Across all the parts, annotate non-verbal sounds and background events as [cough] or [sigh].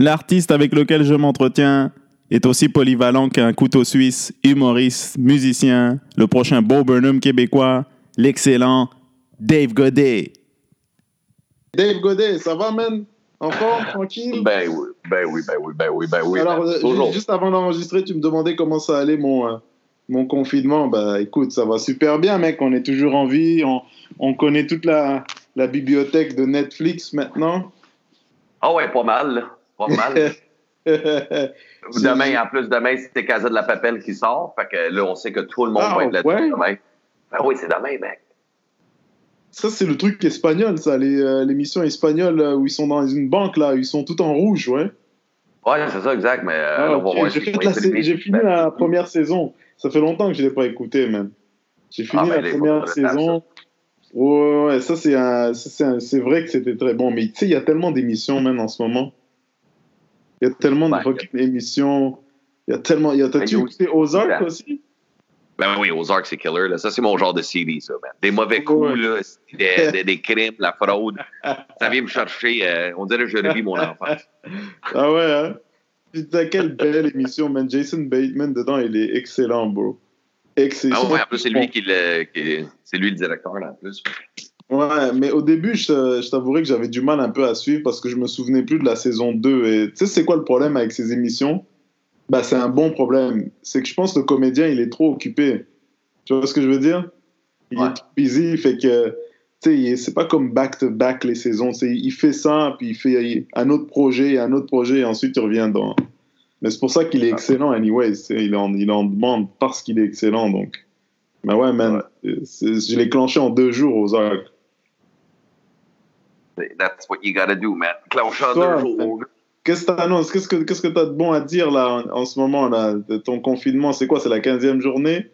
L'artiste avec lequel je m'entretiens est aussi polyvalent qu'un couteau suisse, humoriste, musicien, le prochain Bo Burnham québécois, l'excellent Dave Godet. Dave Godet, ça va, man? En forme, tranquille? Ben oui, ben oui, ben oui, ben oui, ben oui. Alors, ben, euh, toujours. juste avant d'enregistrer, tu me demandais comment ça allait mon, euh, mon confinement. Bah écoute, ça va super bien, mec. On est toujours en vie. On, on connaît toute la, la bibliothèque de Netflix maintenant. Ah ouais, pas mal. Pas mal. [laughs] demain, en plus, demain, c'est Casa de la Papelle qui sort. Fait que là, on sait que tout le monde Ah, va être là-dessus ouais? demain. Ben oui, c'est demain, mec. Ça, c'est le truc espagnol, ça, les, euh, l'émission espagnole euh, où ils sont dans une banque, là, ils sont tout en rouge, ouais. Ouais, c'est ça, exact. Mais euh, Ah, là, on va ok. voir J'ai, si fini Ben, la première saison. Ça fait longtemps que je ne l'ai pas écouté, man. J'ai fini Ah, ben, la première saison. Ouais, ouais, ouais, ça, c'est, vrai que c'était très bon. Mais tu sais, il y a tellement d'émissions, man, en ce moment. Il y a tellement de fucking émissions. Il y a tellement. il Y a, t'as-tu Ben, écouté Ozark aussi? Ben oui, Ozark, c'est killer. Là. Ça, c'est mon genre de CD, ça, man. Des mauvais coups, là, des, des, des crimes, la fraude. Ça vient me chercher. euh, on dirait que je revis mon [laughs] enfance. Ah ouais, hein? Putain, quelle belle émission, man. Jason Bateman dedans, il est excellent, bro. Excellent. Ah ouais, en plus, c'est lui qui le, qui- c'est lui le directeur, là, en plus. Ouais, mais au début, je, je t'avouerais que j'avais du mal un peu à suivre parce que je me souvenais plus de la saison 2. Et tu sais, c'est quoi le problème avec ces émissions? Bah, c'est un bon problème. C'est que je pense que le comédien, il est trop occupé. Tu vois ce que je veux dire? Il Ouais. est trop busy, fait que, tu sais, c'est pas comme back-to-back les saisons. C'est, il fait ça, puis il fait un autre projet, un autre projet, et ensuite il revient dans. Mais c'est pour ça qu'il est excellent, anyways. Il en, il en demande parce qu'il est excellent, donc. Mais ouais, man, je l'ai clenché en deux jours aux arcs. That's what you gotta do, man. Clenche en Toi, deux jours. Qu'est-ce que t'annonces? Qu'est-ce que qu'est-ce que t'as de bon à dire là en, en ce moment là de ton confinement? C'est quoi C'est la 15e journée?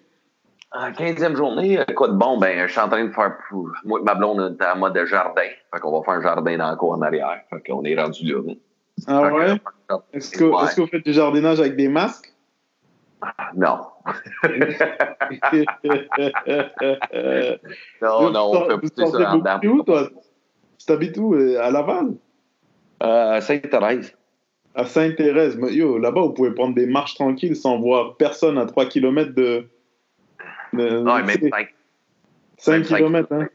En 15e journée, euh, quoi de bon? Ben, je suis en train de faire. Moi ma blonde, on est en mode jardin. Fait qu'on va faire un jardin dans le cour en arrière. Fait qu'on est rendu là. Ah Fait que- ouais? Est-ce que, Ouais. est-ce que vous faites du jardinage avec des masques? Non. [laughs] Non, non, on fait pousser ça en dedans. où toi? Tu habites où euh, À Laval? Euh, Sainte-Thérèse. À Sainte-Thérèse Mais Yo, là-bas, vous pouvez prendre des marches tranquilles sans voir personne à 3 km de. de Non, cinq. 5 même cinq km, hein.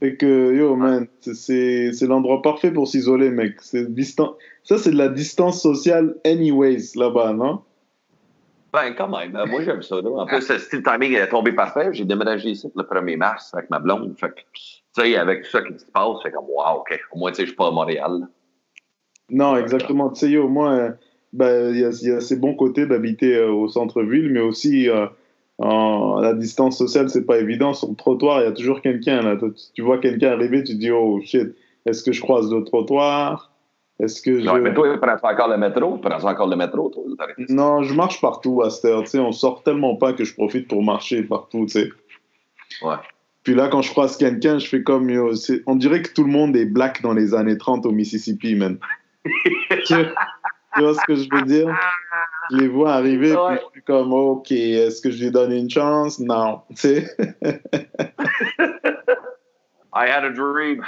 Fait que, yo, man, c'est- l'endroit parfait pour s'isoler, mec. C'est distant... Ça, c'est de la distance sociale, anyways, là-bas, non? Ben, quand même. Euh, Moi, j'aime ça. Là. En plus, si le timing est tombé parfait, j'ai déménagé ici le 1er mars avec ma blonde. Fait que, tu sais, avec tout ça qui se passe, c'est comme, wow, OK. Au moins, tu sais, je suis pas à Montréal. Non, exactement. Tu sais, yo, moi, euh, ben, il y, y a ces bons côtés d'habiter euh, au centre-ville, mais aussi, euh, en, la distance sociale, c'est pas évident. Sur le trottoir, il y a toujours quelqu'un, là. Tu, tu vois quelqu'un arriver, tu te dis, oh shit, est-ce que je croise le trottoir? Est-ce que je. Ouais, mais toi, prends encore le métro? Prends encore le métro, toi? Non, je marche partout à cette heure. Tu sais, on sort tellement pas que je profite pour marcher partout, tu sais. Ouais. Puis là, quand je croise quelqu'un, je fais comme, yo, on dirait que tout le monde est black dans les années 30 au Mississippi, man. [laughs] tu, vois ce que je veux dire? Je les vois arriver, Ouais. puis je suis comme, ok, est-ce que je lui donne une chance? Non, tu sais. [laughs] I had a dream.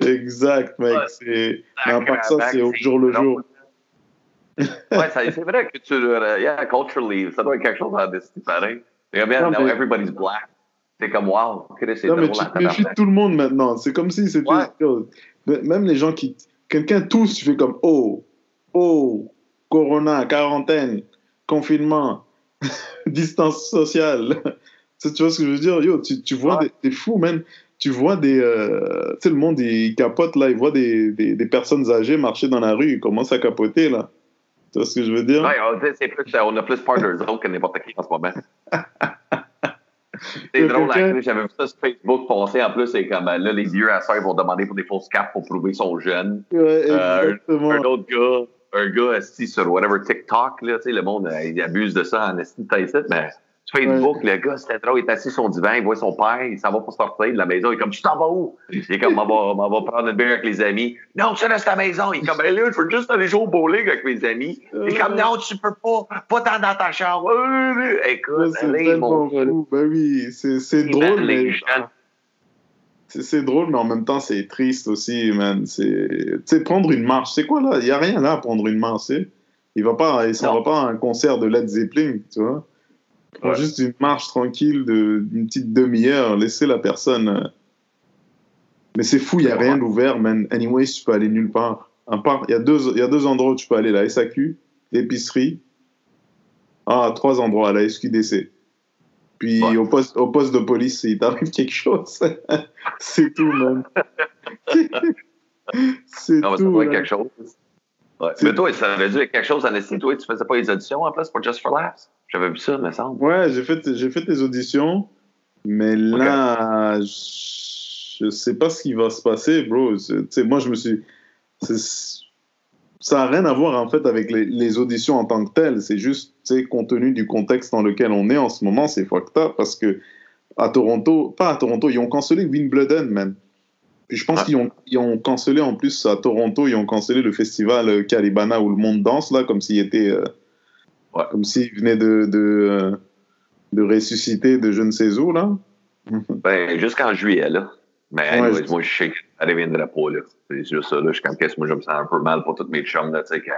exact, mec. Mais à part ça, c'est au jour le jour. [laughs] ouais, ça- c'est vrai que tu. euh, yeah, culturally, ça doit être quelque chose à décider pareil. Non, now everybody's black. C'est comme, wow, Chris, c'est Non, mais tu te méfies de tout le monde maintenant. C'est comme si c'était. Ouais. Même les gens qui. Quelqu'un tousse, tu fais comme Oh, oh, Corona, quarantaine, confinement, [laughs] distance sociale. [laughs] tu vois ce que je veux dire? Yo, tu, tu vois Ouais. des. T'es fou, man. Tu vois des. euh, Tu sais, le monde, il capote, là. Il voit des, des, des personnes âgées marcher dans la rue. Il commence à capoter, là. Tu vois ce que je veux dire? Ouais, on, plus, euh, on a plus peur d'eux autres que n'importe qui en ce moment. [laughs] C'est drôle, hein, j'avais vu ça sur Facebook passer. En plus, c'est comme là, les vieux à ça, ils vont demander pour des fausses cartes pour prouver qu'ils sont jeunes. Ouais, Euh. Un autre gars, un gars assis sur whatever TikTok, là, tu sais, le monde, euh, il abuse de ça en esti de mais Facebook, le gars, c'était drôle, il est assis sur son divan, il voit son père, il s'en va pour sortir de la maison, il est comme, tu t'en vas où? Il est comme, on va, on va prendre une bière avec les amis. Non, tu restes à la maison. Il est comme, ben là, je veux juste aller jouer au bowling avec mes amis. Il est comme, non, tu peux pas, pas dans dans ta chambre. Euh, Ouais, Écoute, c'est allez, mon fou. Ben oui, c'est drôle, mais c'est drôle, mais en même temps, c'est triste aussi, man. C'est, tu sais, prendre une marche, c'est quoi là? Il y a rien là à prendre une marche, tu sais. Il va pas, il s'en va pas à un concert de Led Zeppelin, tu vois? Ouais. Juste une marche tranquille d'une petite demi-heure, laisser la personne. euh. Mais c'est fou, il y a rien d'ouvert, man. Anyway, tu peux aller nulle part. À part, il y a deux, il y a deux endroits où tu peux aller, la SAQ, l'épicerie. Ah, trois endroits, la SQDC. Puis Ouais. au, poste, au poste de police, s'il t'arrive [laughs] quelque chose, [laughs] c'est tout, man. c'est [laughs] Non, mais ça tout. doit être là. quelque chose. Ouais. Mais toi, ça aurait dû être quelque chose en estime. Toi, tu faisais pas les auditions en plus pour Just for Laughs? J'avais vu ça, me semble. Ouais, j'ai fait, j'ai fait des auditions, mais là, je, je sais pas ce qui va se passer, bro. C'est- Tu sais, moi, je me suis. Ça n'a rien à voir, en fait, avec les, les auditions en tant que telles. C'est juste, compte tenu du contexte dans lequel on est en ce moment, c'est fucked up parce que à Toronto, pas à Toronto, ils ont cancellé Wimbledon, man. Je pense qu'ils ont, ils ont cancellé en plus à Toronto, ils ont cancellé le festival euh, Caribana où le monde danse, là, comme s'il était. euh, Ouais. Comme s'il venait de, de, euh, de ressusciter de je ne sais où, là. [laughs] Ben, jusqu'en juillet, là. Mais Ouais, anyways, je- moi, je sais que ça reviendra pas, là. C'est juste ça, là. Je suis comme, moi, je me sens un peu mal pour tous mes chums, là, tu sais, que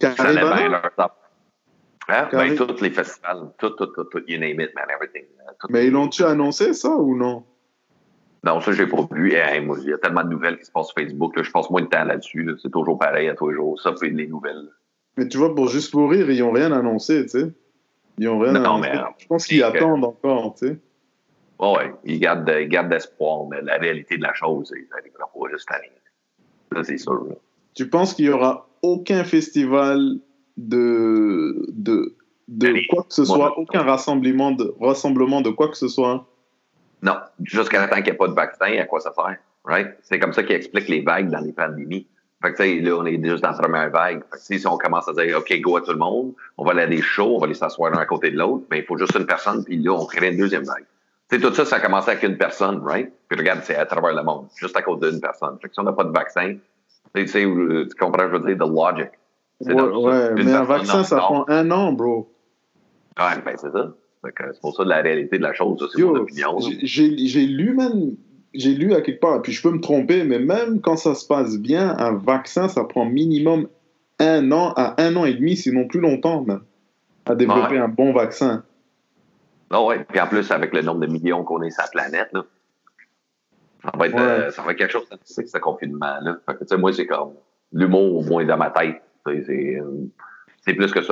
bien leur temps. Hein? Ben, tous les festivals, tout, tout, tout, tout, you name it, man, everything. tout. Mais ils l'ont-tu annoncé, ça, ou non? Non, ça, j'ai pas vu. Moi, il y a tellement de nouvelles qui se passent sur Facebook, là. Je passe moins de temps là-dessus, là. C'est toujours pareil à tous les jours. Ça, puis les nouvelles. Mais tu vois, pour juste pour rire, ils n'ont rien annoncé, tu sais. Ils n'ont rien Non, annoncé. mais, euh, Je pense qu'ils que- attendent encore, tu sais. Ouais, ouais, ils gardent, ils gardent d'espoir, mais la réalité de la chose, c'est ça n'arrivera pas juste cette année. Ça, c'est sûr, là. Tu penses qu'il n'y aura aucun festival de, de, de Allez, quoi que ce soit, aucun rassemblement de, rassemblement de quoi que ce soit? Non, jusqu'à temps qu'il n'y ait pas de vaccin, à quoi ça sert? Right? C'est comme ça qu'ils expliquent les vagues dans les pandémies. Fait que, tu sais, là, on est juste dans la première vague. Fait que, si on commence à dire, OK, go à tout le monde, on va aller à des shows, on va les s'asseoir l'un à côté de l'autre, mais il faut juste une personne, puis là, on crée une deuxième vague. Tu sais, tout ça, ça a commencé avec une personne, right? Puis regarde, c'est à travers le monde, juste à cause d'une personne. Fait que si on n'a pas de vaccin, tu sais, euh, tu comprends, je veux dire, the logic. Ouais, ouais, mais un vaccin, ça prend un an, bro. Ouais, ben, c'est ça. C'est pour ça de la réalité de la chose, c'est mon opinion. là. j'ai- lu, man, j'ai lu à quelque part, puis je peux me tromper, mais même quand ça se passe bien, un vaccin, ça prend minimum un an à un an et demi, sinon plus longtemps, man, à développer Ouais. un bon vaccin. Ah ouais, puis en plus, avec le nombre de millions qu'on est sur la planète, là, ça va être, Ouais. euh, ça va être quelque chose de statistique, ce confinement-là. Fait que, tu sais, moi, c'est comme l'humour, au moins, dans ma tête. C'est euh, c'est plus que. Tu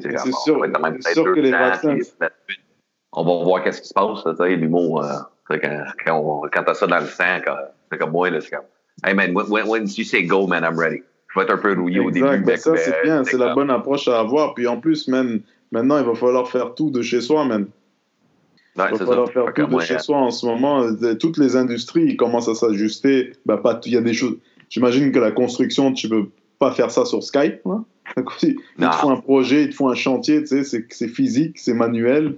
sais, C'est sûr- ça va être sûr que les vaccins- puis On va voir qu'est-ce qui se passe. Tu sais, l'humour, euh, quand, quand, on- quand t'as ça dans le sang, c'est comme moi, c'est comme, hey man, when, when- you say go, man, I'm ready? Je vais être un peu rouillé au début. Ben ça, c'est bien, c'est la bonne approche à avoir. Puis en plus, man, maintenant, il va falloir faire tout de chez soi, man. Ouais, Il va falloir ça. faire tout de chez soi en ce moment. Euh, Toutes les industries ils commencent à s'ajuster. Ben, pas il y a des choses. J'imagine que la construction, tu peux pas faire ça sur Skype. Hein? Il Non. te faut un projet, il te faut un chantier, tu sais, c'est c'est physique, c'est manuel.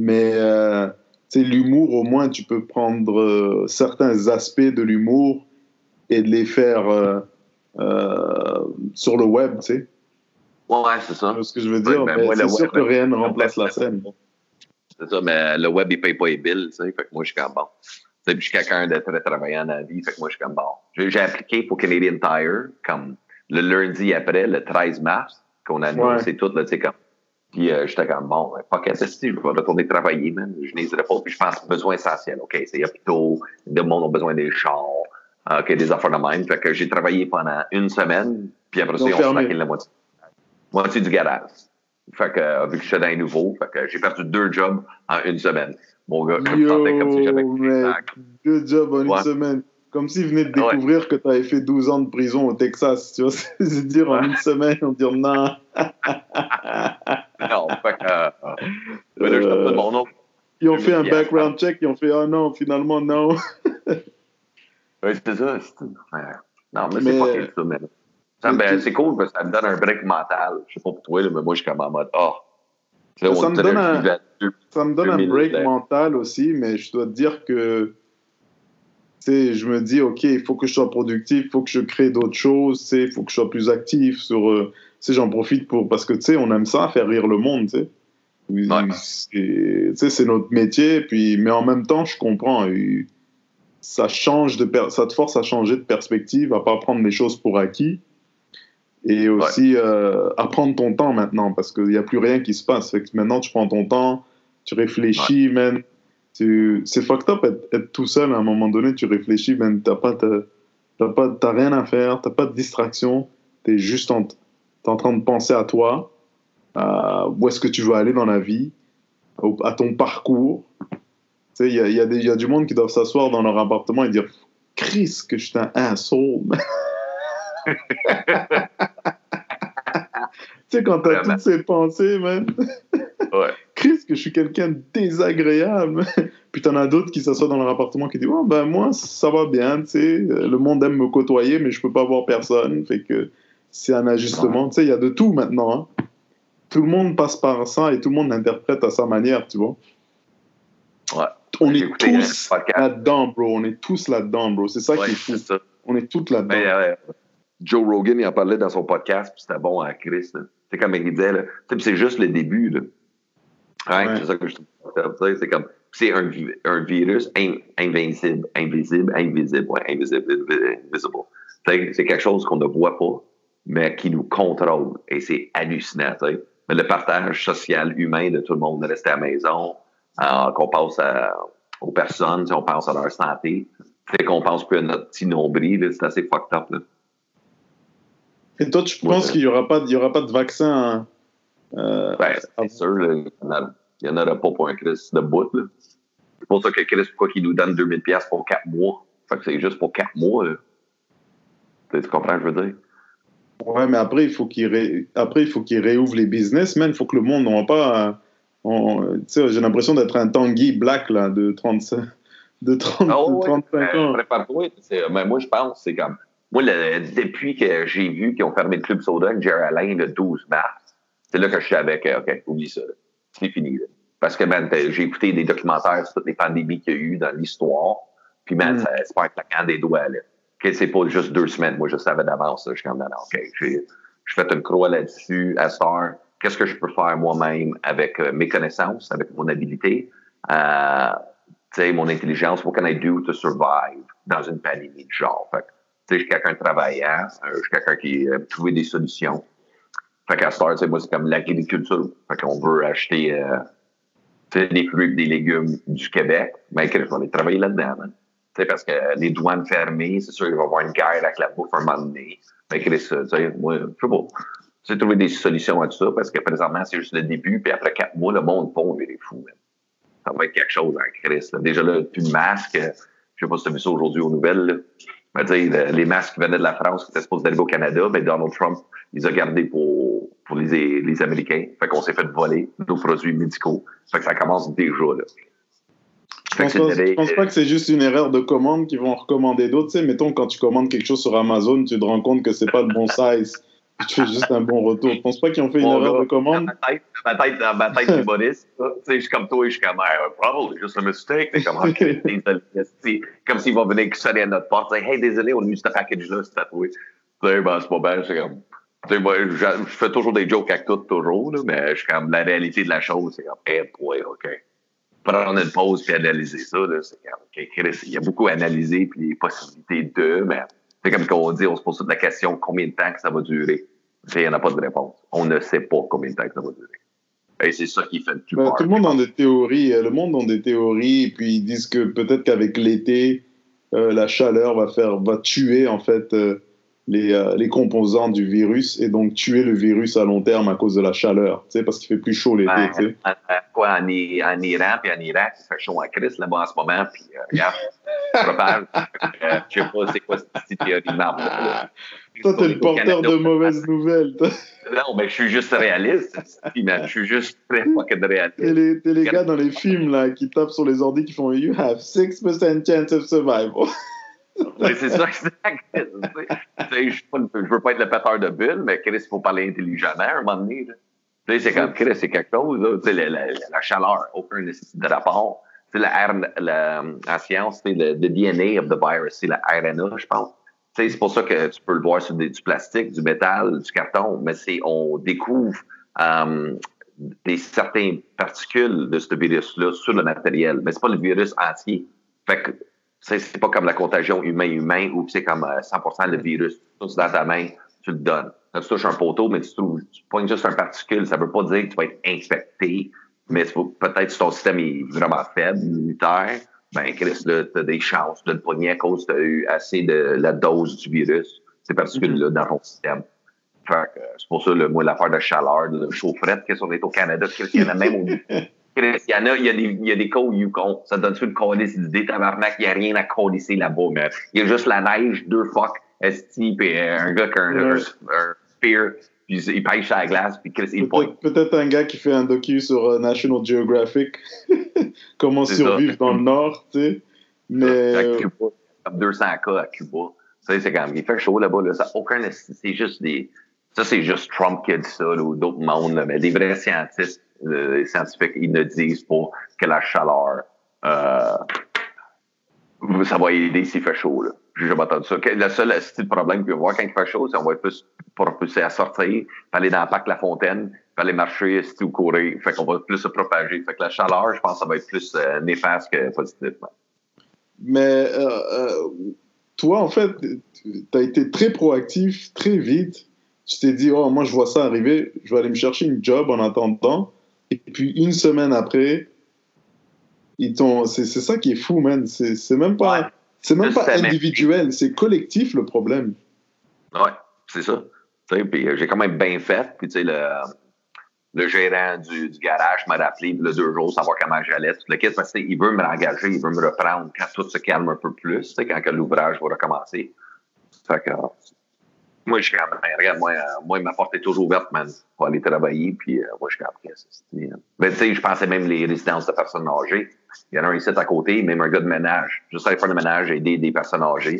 Mais euh, tu sais, l'humour, au moins, tu peux prendre euh, certains aspects de l'humour et de les faire euh, euh, sur le web, tu sais. Ouais, ouais, c'est ça. Tu vois ce que je veux dire? Ouais, ben, Mais moi, le c'est sûr web, que rien ne remplace la scène. C'est ça, mais le web, il paye pas les billes, tu sais. Fait que moi, je suis comme bon. Tu sais, puis je suis quelqu'un de très travaillant dans la vie. Fait que moi, je suis comme bon. J'ai j'ai appliqué pour Canadian Tire, comme le lundi après, le 13 mars, qu'on a annoncé tout, là, tu sais, comme. Puis euh, j'étais comme bon, ben, fuck it, si je vais retourner travailler, man. Je n'hésiterai pas. Puis je pense besoin essentiel. OK, c'est hôpitaux, le monde a besoin des chars, euh, OK, des affaires de même. Fait que j'ai travaillé pendant une semaine, puis après ça, on se la moitié. Moitié du garage. Fait que, euh, vu que j'étais dans les nouveaux, fait que j'ai perdu deux jobs en une semaine. Mon gars, je me sentais comme si j'avais Yo, mec, good job en une semaine. Comme s'il venait de Ouais. découvrir que tu avais fait 12 ans de prison au Texas. Tu vois, [laughs] c'est dire en une semaine, on dire non. [laughs] Non, fait que, euh, Euh. Ils ont fait un background check, ils ont fait ah non, finalement non. [laughs] Oui, c'est ça. Non, mais, Mais, c'est pas quelque ça, mais. Ça, ben, c'est cool parce que ça me donne un break mental. Je sais pas pour toi, mais moi, je suis comme en mode, ah. Sais, Ça on me donne un- Ça me donne un 2000, break là. mental aussi, mais je dois te dire que je me dis, OK, il faut que je sois productif, il faut que je crée d'autres choses, il faut que je sois plus actif sur. euh, j'en profite pour. Parce que, tu sais, on aime ça, faire rire le monde, tu sais. Oui, Ouais. c'est- notre métier, puis, mais en même temps, je comprends. et ça, change de ça te force à changer de perspective, à pas prendre les choses pour acquis. Et aussi euh, à prendre ton temps maintenant, parce qu'il n'y a plus rien qui se passe. Fait que maintenant, tu prends ton temps, tu réfléchis, C'est fucked up être, tout seul à un moment donné, tu réfléchis, man. T'as pas, pas, rien à faire, t'as pas de distraction, t'es juste en, es en train de penser à toi, à où est-ce que tu veux aller dans la vie, à ton parcours. Tu sais, il y a, y, a y a, du monde qui doivent s'asseoir dans leur appartement et dire Chris, que je suis un asshole. [laughs] tu sais, quand t'as toutes ces pensées, man. ouais. Que je suis quelqu'un de désagréable. [laughs] Puis t'en as d'autres qui s'assoient dans leur appartement qui disent oh, ben moi, ça va bien, tu sais. Le monde aime me côtoyer, mais je peux pas voir personne. Fait que c'est un ajustement. Tu sais, il y a de tout maintenant. Hein. Tout le monde passe par ça et tout le monde l'interprète à sa manière, tu vois. Ouais. On est tous là-dedans, bro. On est tous là-dedans, bro. C'est ça qui est fou. On est tous là-dedans. Euh, Joe Rogan, il en parlait dans son podcast, puis c'était bon à Chris. C'est comme il disait, c'est juste le début. Là. Ouais, C'est ça que je trouve. C'est comme, c'est un, un, virus invincible, invisible, invisible, ouais, invisible, invisible. C'est quelque chose qu'on ne voit pas, mais qui nous contrôle. Et c'est hallucinant. Mais le partage social humain de tout le monde de rester à la maison, euh, qu'on pense aux personnes, on pense à leur santé, c'est qu'on pense plus à notre petit nombril, c'est assez fucked up. Là. Et toi, tu penses qu'il n'y aura, pas, y aura pas de vaccin euh, ben, c'est sûr, il n'y en aura pas pour un Chris de bout. C'est pour ça que Chris, pourquoi qu'il nous donne 2000$ pour 4 mois? Fait que c'est juste pour 4 mois. Tu comprends ce que je veux dire? Ouais, mais après, il faut qu'il ré... après, il faut qu'il réouvre les business, Il faut que le monde n'aura pas. J'ai l'impression d'être un Tanguy Black là, de 35, de 30, 35 ouais. ans. Mais moi, je pense c'est comme. Moi, depuis que j'ai vu qu'ils ont fermé le Club Soda Jerry Alain le 12 mars, c'est là que je suis avec, OK, oublie ça. C'est fini. Là. Parce que, man, j'ai écouté des documentaires sur toutes les pandémies qu'il y a eu dans l'histoire. Puis, man, mm. c'est pas un claquant des doigts, là. Okay, c'est pas juste deux semaines. Moi, je savais d'avance. Je suis comme, non, non, OK, j'ai fait une croix là-dessus. À Star, qu'est-ce que je peux faire moi-même avec euh, mes connaissances, avec mon habilité, euh, tu sais, mon intelligence. What can I do to survive dans une pandémie de genre? Fait je suis quelqu'un de travaillant, euh, je suis quelqu'un qui a trouvé des solutions. Fait qu'à Star, moi, c'est comme l'agriculture. Fait qu'on veut acheter euh, des fruits des légumes du Québec. Mais ben, on va aller travailler là-dedans. Hein. Parce que les douanes fermées, c'est sûr qu'il va y avoir une guerre avec la bouffe un moment donné. Mais ben, Chris, moi, je sais pas. C'est trouver des solutions à tout ça parce que présentement, c'est juste le début. Puis après quatre mois, le monde pond, il est fou. Ça va être quelque chose en Chris. Déjà là, plus de masques. Je sais pas si tu as vu ça aujourd'hui aux nouvelles. Mais les masques venaient de la France, qui étaient supposés d'arriver au Canada, ben Donald Trump les a gardés pour, pour les, les Américains. Fait qu'on s'est fait voler nos produits médicaux. Fait que ça commence déjà, là. Je pense, pas, pense pas que c'est juste une erreur de commande qu'ils vont recommander d'autres. Tu sais, mettons, quand tu commandes quelque chose sur Amazon, tu te rends compte que c'est pas le bon size. tu fais juste un bon retour. Je pense pas qu'ils ont fait une erreur de commande. ma tête, ma tête, dans ma tête humoriste, [laughs] je suis comme toi et je suis comme, probably just a mistake. C'est comme, [laughs] comme s'ils vont venir sonner à notre porte, hey, désolé, on a mis ce package-là, c'est tatoué. Ben, c'est pas bien, c'est comme, moi, je, je, fais toujours des jokes avec tout, toujours, là, mais je suis comme, la réalité de la chose, c'est comme, hey, boy, OK. Prendre une pause puis analyser ça, c'est comme, OK, Chris, il y a beaucoup à analyser puis les possibilités de, mais c'est comme qu'on dit, on se pose toute la question, combien de temps que ça va durer? Il n'y en a pas de réponse. On ne sait pas combien de temps que ça va durer. Et c'est ça qui fait le plus Tout le monde a des théories. Euh, le monde a des théories, et puis ils disent que peut-être qu'avec l'été, euh, la chaleur va faire, va tuer en fait euh, les, les, composants du virus et donc tuer le virus à long terme à cause de la chaleur, tu sais, parce qu'il fait plus chaud l'été. Ben, quoi, en, Iran puis en Irak, ça fait chaud en crise là-bas en ce moment, puis regarde, [laughs] je sais pas c'est quoi cette théorie marbre toi, t'es le porteur de mauvaises nouvelles. Non, mais je suis juste réaliste. Je suis juste très fucking réaliste. T'es les, les gars dans les films là, qui tapent sur les ordi qui font You have 6% chance of survival. [laughs] c'est ça, [laughs] exact. Je veux pas être le péteur de bulles, mais Chris, il faut parler intelligemment à un moment donné. C'est comme Chris, c'est quelque chose. La, la, la, chaleur, aucun de rapport. La, science, c'est le, le DNA of the virus, c'est la RNA, je pense c'est pour ça que tu peux le voir sur du plastique, du métal, du carton, mais c'est on découvre euh, des certaines particules de ce virus-là sur le matériel, mais c'est pas le virus entier. Fait que C'est pas comme la contagion humain-humain où c'est comme 100% le virus. Tout dans ta main, tu le donnes. Là, tu touches un poteau, mais tu, trouves, tu pognes juste un particule. Ça veut pas dire que tu vas être infecté, mais peut-être que ton système est vraiment faible, immunitaire. Ben, Chris, là, t'as des chances de le pogner à cause que t'as eu assez de la dose du virus, ces particules-là, dans ton système. Fait que, c'est pour ça, le, moi, l'affaire de chaleur, de chaufferette, qu'est-ce qu'on est au Canada, qu'il y en a même au [laughs] il y en a, il y a des, il y a des cas au Yukon. Ça donne-tu une colis d'idée, tabarnak, il n'y a rien à colisser là-bas, mais il y a juste la neige, deux fuck, puis euh, un gars qui a un, spear, puis il pêche à la glace, puis Chris, il Peut-être peut un gars qui fait un docu sur uh, National Geographic, [laughs] comment survivre dans le Nord, tu sais. Mais... À Cuba, comme 200 cas à Cuba. Tu sais, c'est quand même, il fait chaud là-bas, là, ça aucun, c'est juste des, ça c'est juste Trump qui a dit ça, ou d'autres mondes, mais des vrais scientifiques, les scientifiques, ils ne disent pas que la chaleur, euh, ça va aider s'il fait chaud. J'ai jamais entendu ça. Le seul style problème qu'il peut y avoir quand il fait chaud, c'est qu'on va être plus propulsé à sortir, aller dans le parc La Fontaine, aller marcher ou courir. Fait qu'on va plus se propager. Fait que la chaleur, je pense ça va être plus euh, néfaste que positif. Mais euh, euh, toi, en fait, tu as été très proactif, très vite. Tu t'es dit, oh, moi, je vois ça arriver, je vais aller me chercher une job en attendant. Et puis, une semaine après, ils c'est ça qui est fou, man. C'est même pas. C'est même pas individuel, c'est collectif le problème. Ouais, c'est ça. Puis euh, j'ai quand même bien fait. Puis tu sais, le, le gérant du, du garage m'a rappelé le deux jours, savoir comment j'allais. Le kit, parce qu'il veut me l'engager, il veut me reprendre quand tout se calme un peu plus, quand l'ouvrage va recommencer. Fait que moi, je suis quand même, regarde, moi, euh, moi, ma porte est toujours ouverte, man, pour aller travailler, puis euh, moi, je suis après ça. Mais tu sais, je pensais même les résidences de personnes âgées. Il y en a un ici à côté, même un gars de ménage. Juste aller faire le ménage et aider des personnes âgées.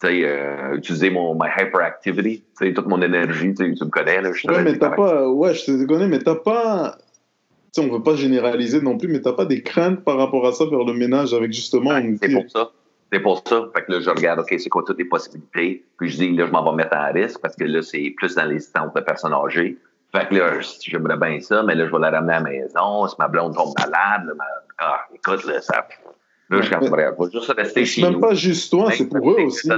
Tu sais, euh, utiliser mon my hyperactivity, tu sais, toute mon énergie, tu, me connais, là. Je ouais, mais t'as pas, ouais, je te connais, mais t'as pas, tu sais, on veut pas généraliser non plus, mais t'as pas des craintes par rapport à ça, faire le ménage avec justement C'est pour ça. C'est pour ça. Fait que là, je regarde, OK, c'est quoi toutes les possibilités? Puis je dis, là, je m'en vais mettre en risque parce que là, c'est plus dans les centres de personnes âgées. Fait que là, j'aimerais bien ça, mais là, je vais la ramener à la maison. Si ma blonde tombe malade, ma... ah, écoute, là, ça. Là, je ne juste rester chez nous. Même pas juste toi, c'est pour eux aussi.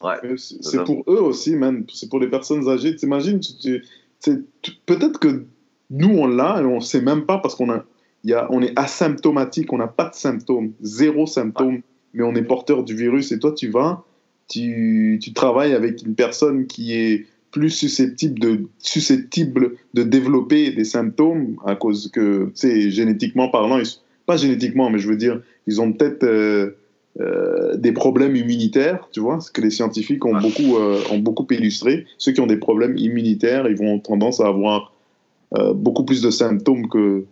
Ouais, c'est pour eux aussi, man. C'est pour les personnes âgées. T'imagines, tu, tu, peut-être que nous, on l'a et on ne sait même pas parce qu'on a, y a, on est asymptomatique, on n'a pas de symptômes, zéro symptôme mais on est porteur du virus. Et toi, tu vas, tu, tu travailles avec une personne qui est plus susceptible de, susceptible de développer des symptômes à cause que, tu sais, génétiquement parlant, pas génétiquement, mais je veux dire, ils ont peut-être euh, euh, des problèmes immunitaires, tu vois, ce que les scientifiques ont, beaucoup, euh, ont beaucoup illustré. Ceux qui ont des problèmes immunitaires, ils vont tendance à avoir beaucoup plus de symptômes que,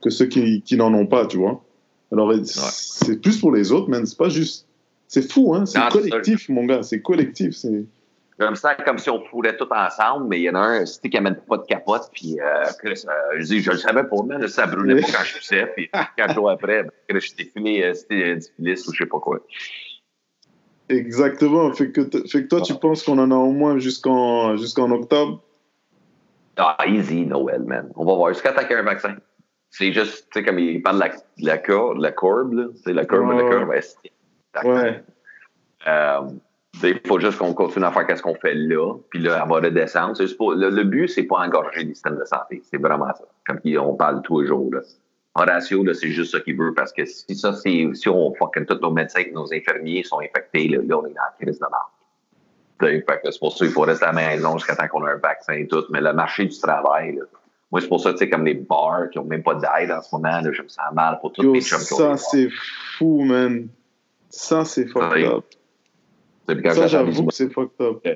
que ceux qui, qui n'en ont pas, tu vois. Alors, c'est plus pour les autres, man. C'est pas juste. C'est fou, hein. C'est collectif, mon gars. C'est collectif. C'est. Comme ça, comme si on pourrait tout ensemble, mais il y en a un, c'était qui amène pas de capote, puis euh, je dis, je le savais pas, mais ça brûlait pas quand je poussais, puis quatre jours après, ben, j'étais filé, euh, c'était filis ou je sais pas quoi. Exactement. Fait que, fait que toi, tu penses qu'on en a au moins jusqu'en jusqu'en octobre? Ah, easy, Noël, man. On va voir. Jusqu'à attaquer un vaccin. C'est juste, tu sais, comme il parle de la, la, courbe, la courbe, là. C'est la courbe, la courbe, ouais. Euh, il faut juste qu'on continue à faire ce qu'on fait là, puis là, elle va redescendre. le, le, but, c'est pas engorger le système de santé. C'est vraiment ça. Comme on parle tous les jours. Là. Horatio, c'est juste ça qu'il veut, parce que si ça, c'est si on fucking tous nos médecins et nos infirmiers sont infectés, là, là on est dans la crise de mort. C'est pour ça qu'il faut rester à la maison jusqu'à temps qu'on a un vaccin et tout. Mais le marché du travail, là, moi, c'est pour ça, tu sais, comme les bars qui n'ont même pas d'aide en ce moment, là, je me sens mal pour tous chums qui Ça, c'est fou, man. Ça, c'est fucked up. Ça, j'avoue que c'est fucked up.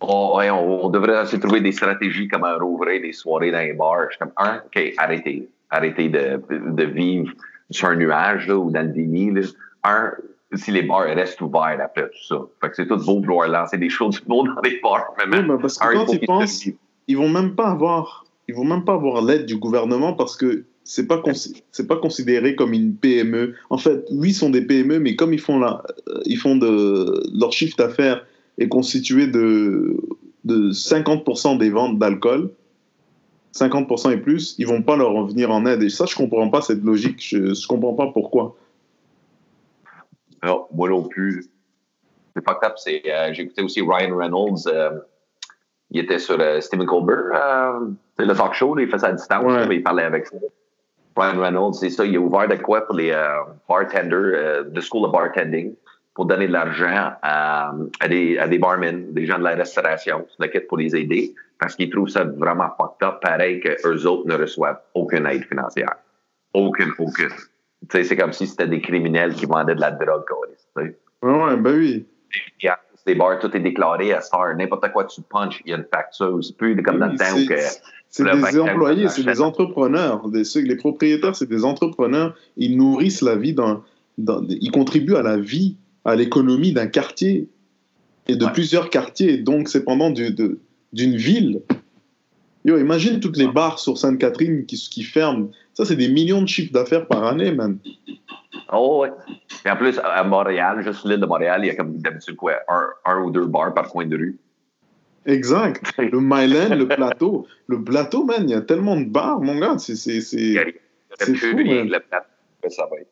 Oh, ouais, on, devrait essayer de trouver des stratégies comme rouvrir des soirées dans les bars. Je suis comme, un, OK, arrêtez. Arrêtez de, de vivre sur un nuage là, ou dans le déni. Là. Un, si les bars restent ouverts après tout ça. Fait que c'est tout beau vouloir lancer des choses du monde dans les bars. Mais même, oui, parce que quand ils pensent, ils vont même pas avoir ils vont même pas avoir l'aide du gouvernement parce que c'est pas c'est pas considéré comme une PME. En fait, oui, ils sont des PME, mais comme ils font la, ils font de leur chiffre d'affaires est constitué de de 50% des ventes d'alcool, 50% et plus, ils vont pas leur venir en aide. Et ça, je comprends pas cette logique. Je, je comprends pas pourquoi. Non, moi non plus. C'est fucked up. C'est, euh, écouté aussi Ryan Reynolds. euh, il était sur Stephen Colbert, euh, le talk show, il ça à distance, Ouais. mais il parlait avec ça. Ryan Reynolds, c'est ça, il a ouvert de quoi pour les euh, bartenders euh, de School of Bartending pour donner de l'argent à, à des, à des barmen, des gens de la restauration, pour les aider, parce qu'ils trouvent ça vraiment fucked up, pareil que eux autres ne reçoivent aucune aide financière. Aucune, aucune. Tu sais, c'est comme si c'était des criminels qui vendaient de la drogue, quoi, ouais, ben oui. Les bars, tout est déclaré à Star. N'importe quoi tu punches, il y a une facture. C'est plus comme dans le temps où que. C'est des employés, c'est des entrepreneurs. Des- les propriétaires, c'est des entrepreneurs. Ils nourrissent la vie dans, dans- ils contribuent à la vie, à l'économie d'un quartier et de Ouais. plusieurs quartiers. Donc, c'est pendant du- d'une ville. Yo, imagine toutes les bars sur Sainte-Catherine qui, qui ferment. Ça, c'est des millions de chiffres d'affaires par année, man. Oh, ouais. Et en plus, à Montréal, juste l'île de Montréal, il y a comme d'habitude quoi, un, un ou deux bars par coin de rue. Exact. Le Myland, le plateau. Le plateau, man, il y a tellement de bars, mon gars. C'est, c'est, fou, rien le plat. Ça va être.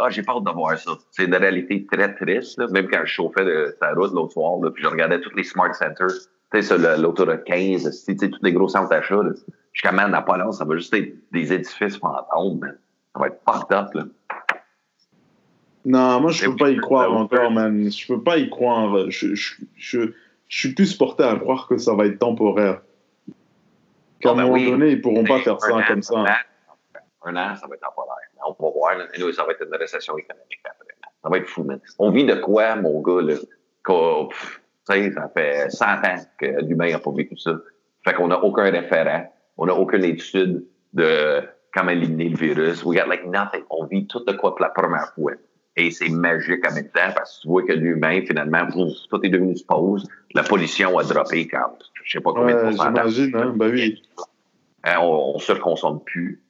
Ah, j'ai peur de voir ça. C'est une réalité très triste. Là. Même quand je chauffais de sa route l'autre soir, là, puis je regardais tous les smart centers, tu sais, sur l'autoroute 15, tu sais, tous les gros centres d'achat, là. je suis comme, man, à pas long, ça va juste être des édifices fantômes, man. Ça va être fucked up, là. Non, moi, je peux pas y croire encore, man. Je peux pas y croire. Je, je, je, je suis plus porté à croire que ça va être temporaire. Qu'à Ah, un ben moment donné, ils pourront pas faire ça comme ça. Un an, ça va être temporaire. On va voir. Là. Ça va être une récession économique après. Ça va être fou, man. On vit de quoi, mon gars, là? Sais, ça fait 100 ans que l'humain n'a pas vécu ça. Fait qu'on n'a aucun référent. On n'a aucune étude de comment éliminer le virus. We got like nothing. On vit tout de quoi pour la première fois. Et c'est magique en même temps parce que tu vois que l'humain, finalement, tout est devenu se pause. La pollution a droppé quand, je sais pas combien de pourcentage. j'imagine, hein. Bah oui. Hein, on, on surconsomme plus.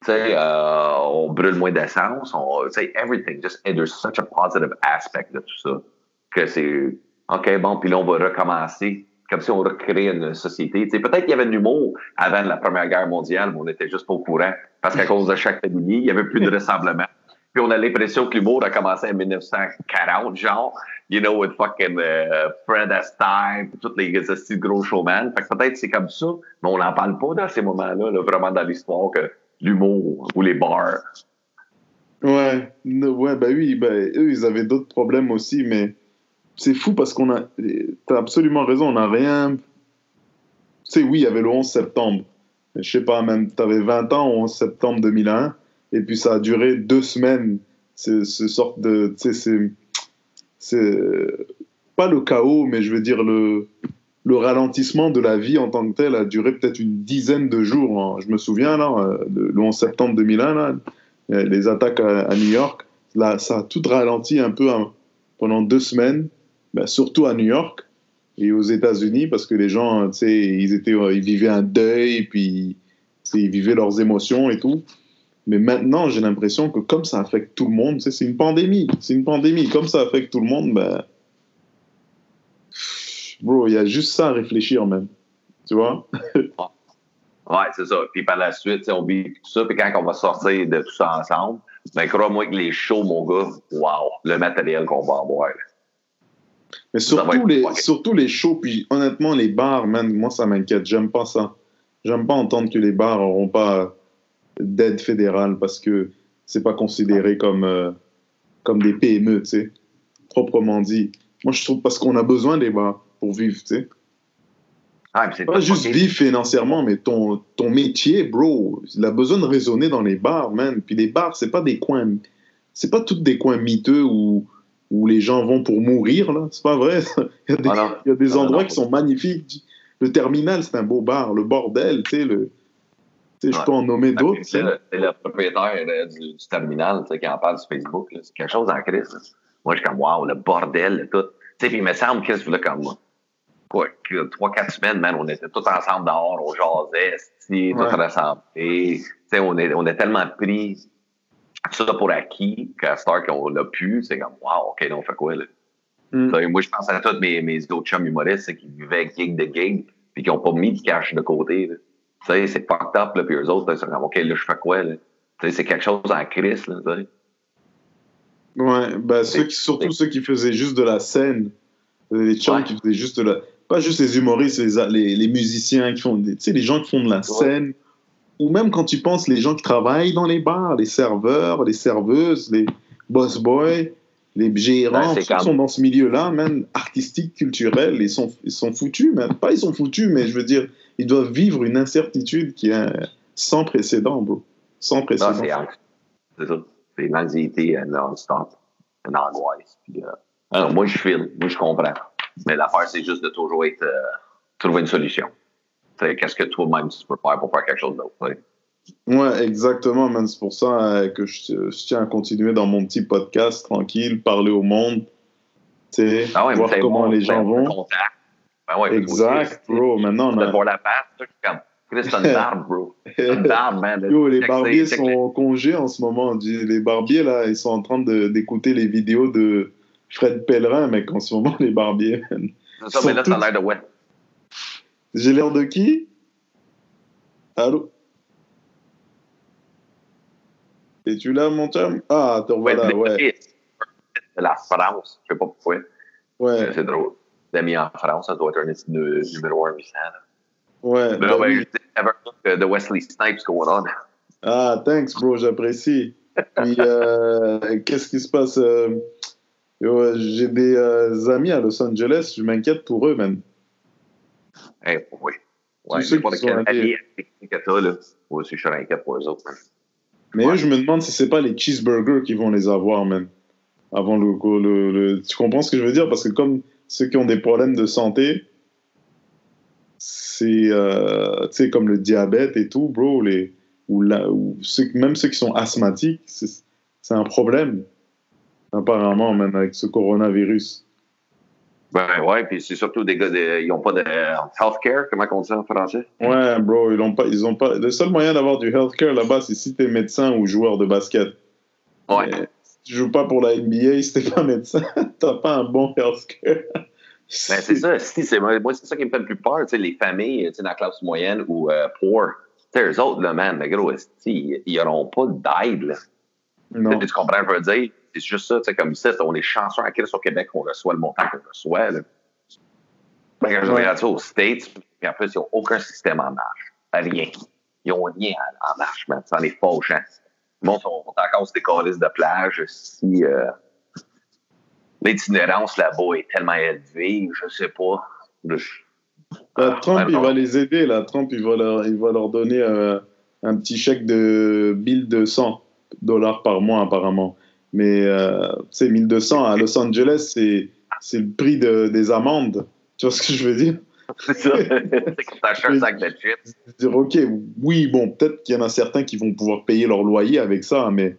Tu sais, euh, on brûle moins d'essence. On, tu sais, everything. Just, and there's such a positive aspect de tout ça que c'est, OK, bon, puis là, on va recommencer. Comme si on recréait une société. Peut-être qu'il y avait de l'humour avant la Première Guerre mondiale, mais on était juste pas au courant. Parce qu'à cause de chaque famille, il y avait plus de [laughs] rassemblement. Puis on a l'impression que l'humour a commencé en 1940, genre, you know, with fucking uh, Fred Astaire, puis tous les petits gros showman. Fait que peut-être c'est comme ça, mais on n'en parle pas dans ces moments-là, là, vraiment dans l'histoire, que l'humour ou les bars. Ouais, ouais, bah oui, bah, eux, ils avaient d'autres problèmes aussi, mais c'est fou parce qu'on a. T'as absolument raison, on n'a rien. Tu sais, oui, il y avait le 11 septembre. Je sais pas, même, t'avais 20 ans au 11 septembre 2001, et puis ça a duré deux semaines. C'est ce sorte de. Tu c'est. Pas le chaos, mais je veux dire le. Le ralentissement de la vie en tant que tel a duré peut-être une dizaine de jours. hein. Je me souviens, là, euh, le 11 septembre 2001, là, euh, les attaques à, à New York, là, ça a tout ralenti un peu hein, pendant deux semaines, ben, surtout à New York et aux États-Unis, parce que les gens, tu sais, ils, euh, ils vivaient un deuil, puis ils vivaient leurs émotions et tout. Mais maintenant, j'ai l'impression que comme ça affecte tout le monde, c'est une pandémie, c'est une pandémie, comme ça affecte tout le monde, ben, bro, il y a juste ça à réfléchir même, tu vois? [laughs] Ouais, c'est ça. Puis par la suite, on vit tout ça, puis quand on va sortir de tout ça ensemble, ben crois-moi que les shows, mon gars, wow, le matériel qu'on va avoir. là. Mais surtout les, surtout les shows, puis honnêtement, les bars, man, moi, ça m'inquiète. J'aime pas ça. J'aime pas entendre que les bars n'auront pas d'aide fédérale parce que c'est pas considéré comme, euh, comme des PME, tu sais, proprement dit. Moi, je trouve parce qu'on a besoin des bars pour vivre, tu sais. Ah, c'est Pas juste vivre financièrement, mais ton, ton métier, bro, il a besoin de raisonner dans les bars, man. Puis les bars, c'est pas des coins, c'est pas toutes des coins miteux où, où les gens vont pour mourir, là. C'est pas vrai. [laughs] Il y a des, Ah y a endroits non. qui sont magnifiques. Le terminal, c'est un beau bar. Le bordel, tu sais, le. Je Ouais. peux en nommer d'autres. C'est le, propriétaire du, du terminal qui en parle sur Facebook. C'est quelque chose en crise. là. Moi, je suis comme, wow, le bordel, le tout. Tu sais, puis il me semble que c'est comme moi. Quoi, que trois, quatre semaines, man, on était tous ensemble dehors, on jasait, tous Ouais. rassemblés. Tu sais, on est, on est tellement pris ça pour acquis qu'à cette heure qu'on l'a pu, c'est comme, wow, OK, là, on fait quoi, là? Mm. Sais, Moi, je pense à tous mes, mes autres chums humoristes c'est qui vivaient gig de gig, puis qui n'ont pas mis de cash de côté. là. Tu sais, c'est fucked up, là, puis eux autres, sont comme, OK, là, je fais quoi, là? Tu sais, c'est quelque chose en crise, là, tu sais. Ouais, bah, ceux qui, surtout ceux qui faisaient juste de la scène, les chums qui faisaient juste de la. Pas juste les humoristes, les, les, les musiciens qui font. Tu sais, les gens qui font de la scène. Ou même quand tu penses les gens qui travaillent dans les bars, les serveurs, les serveuses, les boss boys, les gérants, qui sont dans ce milieu-là, même artistique, culturel, ils sont, ils sont foutus, même. Pas ils sont foutus, mais je veux dire, ils doivent vivre une incertitude qui est sans précédent, bro. Sans précédent. C'est ça. C'est une anxiété euh, non-stop, une angoisse. Euh, moi, je file, moi, je comprends. Mais l'affaire, c'est juste de toujours être, euh, trouver une solution. Qu'est-ce que toi-même tu peux faire pour faire quelque chose d'autre? Ouais, exactement, man. C'est pour ça que je, tiens à continuer dans mon petit podcast tranquille, parler au monde, ah ouais, voir comment les gens vont. Ben ouais, exact, bro. Maintenant, on a. voir la patte, comme. C'est une [laughs] barbe, bro. Une barbe, man. Yo, les barbiers sont en congé en ce moment. Les barbiers, là, ils sont en train d'écouter les vidéos de Fred Pellerin, mec, en ce moment, [laughs] les barbiers. C'est ça, mais là, t'as l'air de ouais. J'ai l'air de qui? Allô? Es-tu là, mon chum? Ah, te revoilà, ouais. De la France, je sais pas pourquoi. Ouais. C'est drôle. D'amis en France, ça doit être un numéro 1 800. Ouais. Mais ben, ben de Wesley Snipes going on. Ah, thanks, bro, j'apprécie. Puis, euh, [laughs] qu'est-ce qui se passe euh, J'ai des euh, amis à Los Angeles, je m'inquiète pour eux, man. Eh, oui. Ouais, de quel allié que t'as, là. Moi aussi, je suis inquiète pour eux autres, man. Mais eux, je me demande si c'est pas les cheeseburgers qui vont les avoir, man. Avant le, le, Tu comprends ce que je veux dire? Parce que comme ceux qui ont des problèmes de santé, c'est euh, comme le diabète et tout, bro, les, ou, la, ou ceux, même ceux qui sont asthmatiques, c'est un problème, apparemment, même avec ce coronavirus. Ben ouais, puis c'est surtout des gars, de, ils n'ont pas de healthcare, comment on dit en français? Ouais, bro, ils ont pas, ils ont pas. Le seul moyen d'avoir du healthcare là-bas, c'est si t'es médecin ou joueur de basket. Ouais. Mais si tu joues pas pour la NBA, si t'es pas médecin, [laughs] t'as pas un bon healthcare. Ben, c'est ça, si, c'est, moi, c'est ça qui me fait le plus peur, les familles dans la classe moyenne ou euh, poor. eux autres, là, man, mais gros, ils n'auront pas d'aide. Non. Tu comprends ce que je veux dire? C'est juste ça, tu sais, comme ça, on est chanceux à Chris au Québec qu'on reçoit le montant qu'on reçoit. Là. Ben, quand je regarde ça aux States, puis en plus, ils n'ont aucun système en marche. Rien. Ils n'ont rien en marche, man. Ça en est fauchant. Les gens sont encore sur des colis de plage. Si euh, l'itinérance là-bas est tellement élevée, je sais pas. Euh, Trump, il va les aider, là. Trump, il va leur, il va leur donner euh, un petit chèque de 1200 dollars par mois, apparemment. Mais euh, c'est 1200 à Los Angeles, c'est, c'est le prix de, des amendes. Tu vois ce que je veux dire? [laughs] C'est ça. c'est un sac de chips. Dire, OK, oui, bon, peut-être qu'il y en a certains qui vont pouvoir payer leur loyer avec ça, mais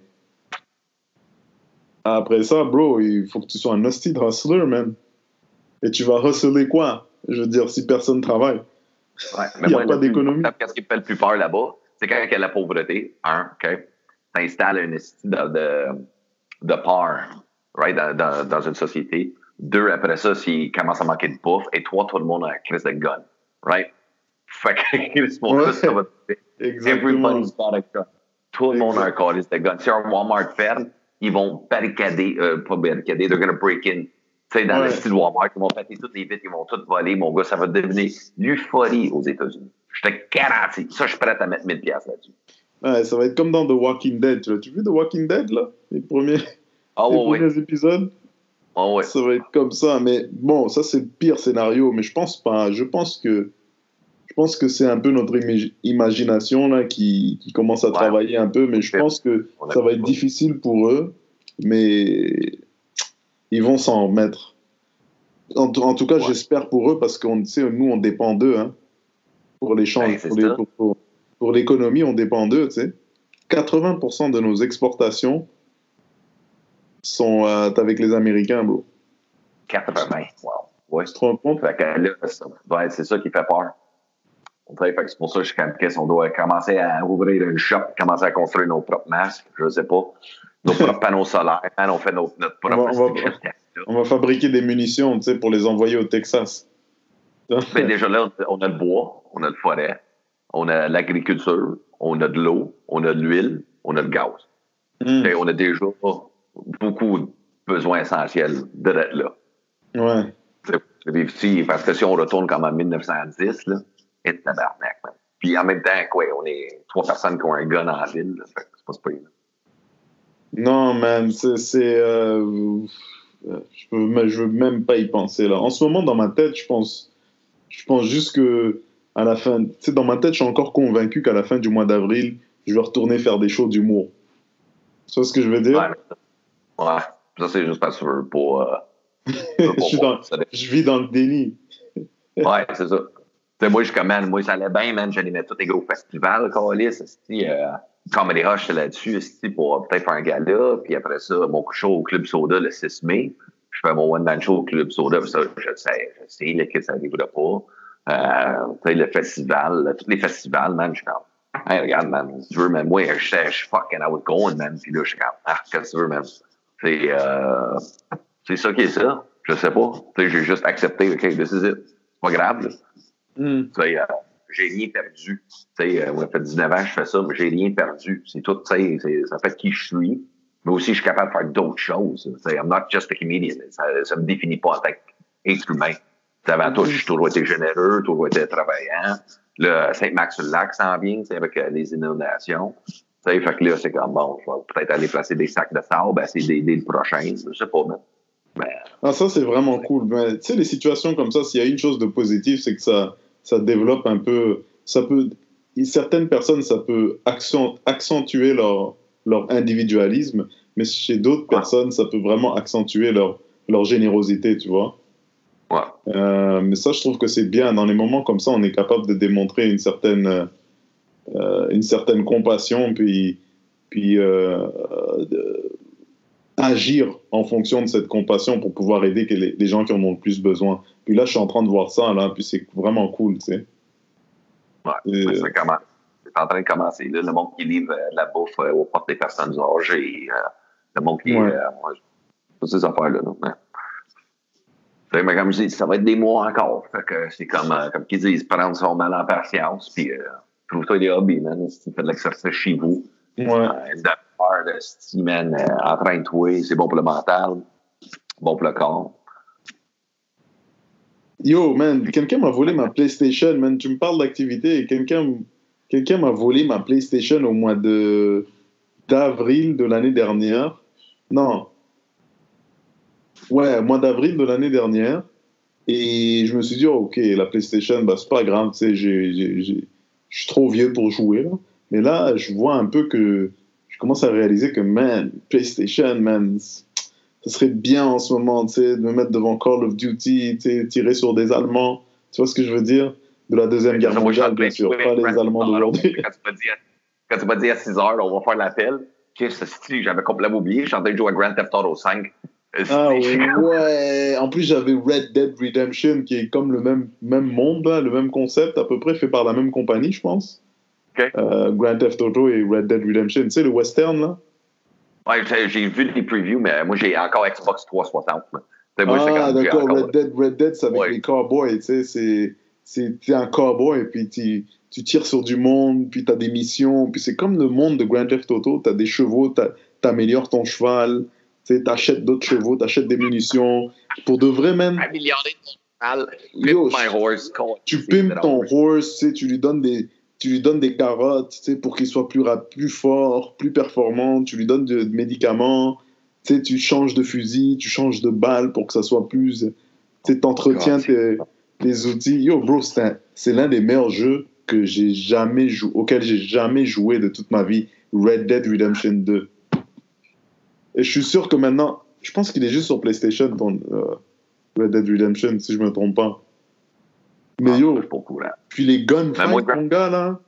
après ça, bro, il faut que tu sois un hostie hustler, man. Et tu vas hustler quoi? Je veux dire, si personne travaille. Ouais, [laughs] il n'y a pas d'économie. Qu'est-ce qui fait le plus peur là-bas? C'est quand il y a la pauvreté, un, OK? T'installes une de, de de part right, dans, une société. Deux, après ça, s'il commence à manquer de bouffe. Et trois, tout le monde a un crise de gun. Right? [laughs] Fait que c'est pour ça ça va Everybody's got a gun. Tout le monde a un crise de gun. Si un Walmart ferme, ils vont barricader, euh, pas barricader, they're gonna break in. Tu sais, dans ouais. le style Walmart, ils vont péter toutes les vitres, ils vont tout voler. Mon gars, ça va devenir l'euphorie aux États-Unis. Je te garantis. Ça, je suis prêt à mettre 1000$ là-dessus. Ouais, ça va être comme dans The Walking Dead. Tu, tu vu The Walking Dead, là? Les premiers, oh, les ouais, premiers épisodes? Oh, ouais. Ça va être comme ça. Mais bon, ça, c'est le pire scénario. Mais je pense pas. Je pense que. Je pense que c'est un peu notre imagination là, qui, qui commence à travailler un peu, mais je pense que ça va être difficile pour eux, mais ils vont s'en remettre. En, en, tout cas, j'espère pour eux, parce qu'on sait, nous, on dépend d'eux hein, pour l'échange, pour, les, pour, pour, pour l'économie, on dépend d'eux, tu sais. 80% de nos exportations sont euh, avec les Américains, bro. 80, wow. Ouais. Tu te rends compte? Ouais, c'est ça qui fait peur. C'est pour ça que je suis on doit commencer à ouvrir une shop, commencer à construire nos propres masques, je sais pas, nos propres panneaux solaires, on fait nos, notre propre on va, on va, fabriquer des munitions, tu sais, pour les envoyer au Texas. Mais déjà là, on a le bois, on a le forêt, on a l'agriculture, on a de l'eau, on a de l'huile, on a le gaz. Mm. on a déjà beaucoup besoins essentiels d'être là. Ouais. Si, parce que si on retourne comme en 1910, là, et tabarnak, man. Puis en même temps, quoi, on est trois personnes qui ont un gun en ville, là, fait que c'est pas là. Non, man, c'est. c'est, euh, je, peux, je veux même pas y penser là. En ce moment, dans ma tête, je pense, je pense juste que à la fin, tu sais, dans ma tête, je suis encore convaincu qu'à la fin du mois d'avril, je vais retourner faire des shows d'humour. Tu vois ce que je veux dire? Ouais, ça c'est juste parce que pas. euh, veux [laughs] je, suis dans- je vis dans le déni. [laughs] Ouais, c'est ça. Tu sais, moi, je commande, moi, ça allait bien, man. J'animais tous les gros festivals, Calis, euh, Comedy Rush, là-dessus, pour peut-être faire un gala. Puis après ça, mon show au Club Soda le 6 mai. Je fais mon one-man show au Club Soda, puis ça, je sais, je sais, là, que ça n'arrivera pas. Euh, le festival, tous les festivals, man, je suis comme, hey, regarde, man, si tu veux, man, moi, je sais, je suis fucking out going, man. Puis là, je suis comme, ah, qu'est-ce que tu veux, man? C'est, euh, c'est ça qui est ça. Je sais pas. Tu sais, j'ai juste accepté, OK, this is it. C'est pas grave, là. Tu sais, euh, j'ai rien perdu. Tu sais, euh, moi, ça fait 19 ans que je fais ça, mais j'ai rien perdu. C'est tout, tu sais, ça fait qui je suis. Mais aussi, je suis capable de faire d'autres choses. Tu sais, I'm not just a comedian. Ça, ça me définit pas en tant qu'être humain. Avant tout, j'ai toujours été généreux, toujours été travaillant. Là, Saint-Max-sur-le-Lac s'en vient, tu sais, avec euh, les inondations. Tu sais, fait que là, c'est comme, bon, je vais peut-être aller placer des sacs de sable, essayer d'aider le prochain. Je sais pas, mais... Ben, Ah, ça, c'est vraiment cool. Mais, tu sais, les situations comme ça, s'il y a une chose de positif, c'est que ça, ça développe un peu. Ça peut, certaines personnes, ça peut accent- accentuer leur, leur individualisme, mais chez d'autres personnes, ça peut vraiment accentuer leur, leur générosité, tu vois. Ouais. Euh, mais ça, je trouve que c'est bien. Dans les moments comme ça, on est capable de démontrer une certaine, euh, une certaine compassion, puis, puis euh, agir en fonction de cette compassion pour pouvoir aider les, les gens qui en ont le plus besoin. Puis là, je suis en train de voir ça, là, puis c'est vraiment cool, tu sais. Ouais, Et- ça commence. C'est en train de commencer. Là, le monde qui livre la bouffe aux portes des personnes âgées, le monde qui. Ouais. Ouais, toutes ces affaires-là. là, mais- mais comme je dis, ça va être des mois encore. Fait que c'est comme, euh, comme qu'ils disent, prendre son mal en patience, puis euh, trouve-toi des hobbies, man. Si tu fais de l'exercice chez vous, Ouais. euh, de style, man, entraîne-toi, c'est bon pour le mental, bon pour le corps. Yo, man, quelqu'un m'a volé ma PlayStation, man. Tu me parles d'activité et quelqu'un quelqu'un m'a volé ma PlayStation au mois de d'avril de l'année dernière. Non. Ouais, mois d'avril de l'année dernière. Et je me suis dit, oh, ok, la PlayStation, bah, c'est pas grave, tu sais, je suis trop vieux pour jouer, là. Mais là, je vois un peu que je commence à réaliser que, man, PlayStation, man, ce serait bien en ce moment, tu sais, de me mettre devant Call of Duty, tu sais, tirer sur des Allemands. Tu vois ce que je veux dire? De la Deuxième Guerre mondiale, bien sûr, pas les Allemands d'aujourd'hui. Quand tu m'as dit, à- quand tu m'as dit à 6 heures, on va faire l'appel, qu'est-ce que j'avais complètement oublié. Je suis en train de jouer à Grand Theft Auto 5. Ah [laughs] ouais, en plus j'avais Red Dead Redemption qui est comme le même, même monde, là, le même concept, à peu près fait par la même compagnie, je pense. Ok. Euh, Grand Theft Auto et Red Dead Redemption, tu sais, le western là Ouais, j'ai- j'ai vu les previews, mais moi, j'ai encore Xbox 360. là. Tu sais, moi, Ah d'accord, Red Dead, Red Dead c'est avec Ouais. les cowboys, tu sais, c'est c'est t'es un cowboy et puis tu, tu tires sur du monde, puis t'as des missions, puis c'est comme le monde de Grand Theft Auto, t'as des chevaux, t'as- t'améliores ton cheval, tu sais, t'achètes d'autres chevaux, t'achètes des munitions, pour de vrai. Yo, con- tu pimpes ton horse, tu tu lui donnes des tu lui donnes des carottes, tu pour qu'il soit plus rap- plus fort, plus performant, tu lui donnes de, de médicaments, tu tu changes de fusil, tu changes de balle pour que ça soit plus tu sais, t'entretiens tes, tes outils. Yo bro, c'est l'un des meilleurs jeux que j'ai jamais joué auquel j'ai jamais joué de toute ma vie, Red Dead Redemption 2. Et je suis sûr que maintenant, je pense qu'il est juste sur PlayStation ton euh, Red Dead Redemption si je me trompe pas. Mais Ah, yo, puis les gunfights, Ben, mon gars, là.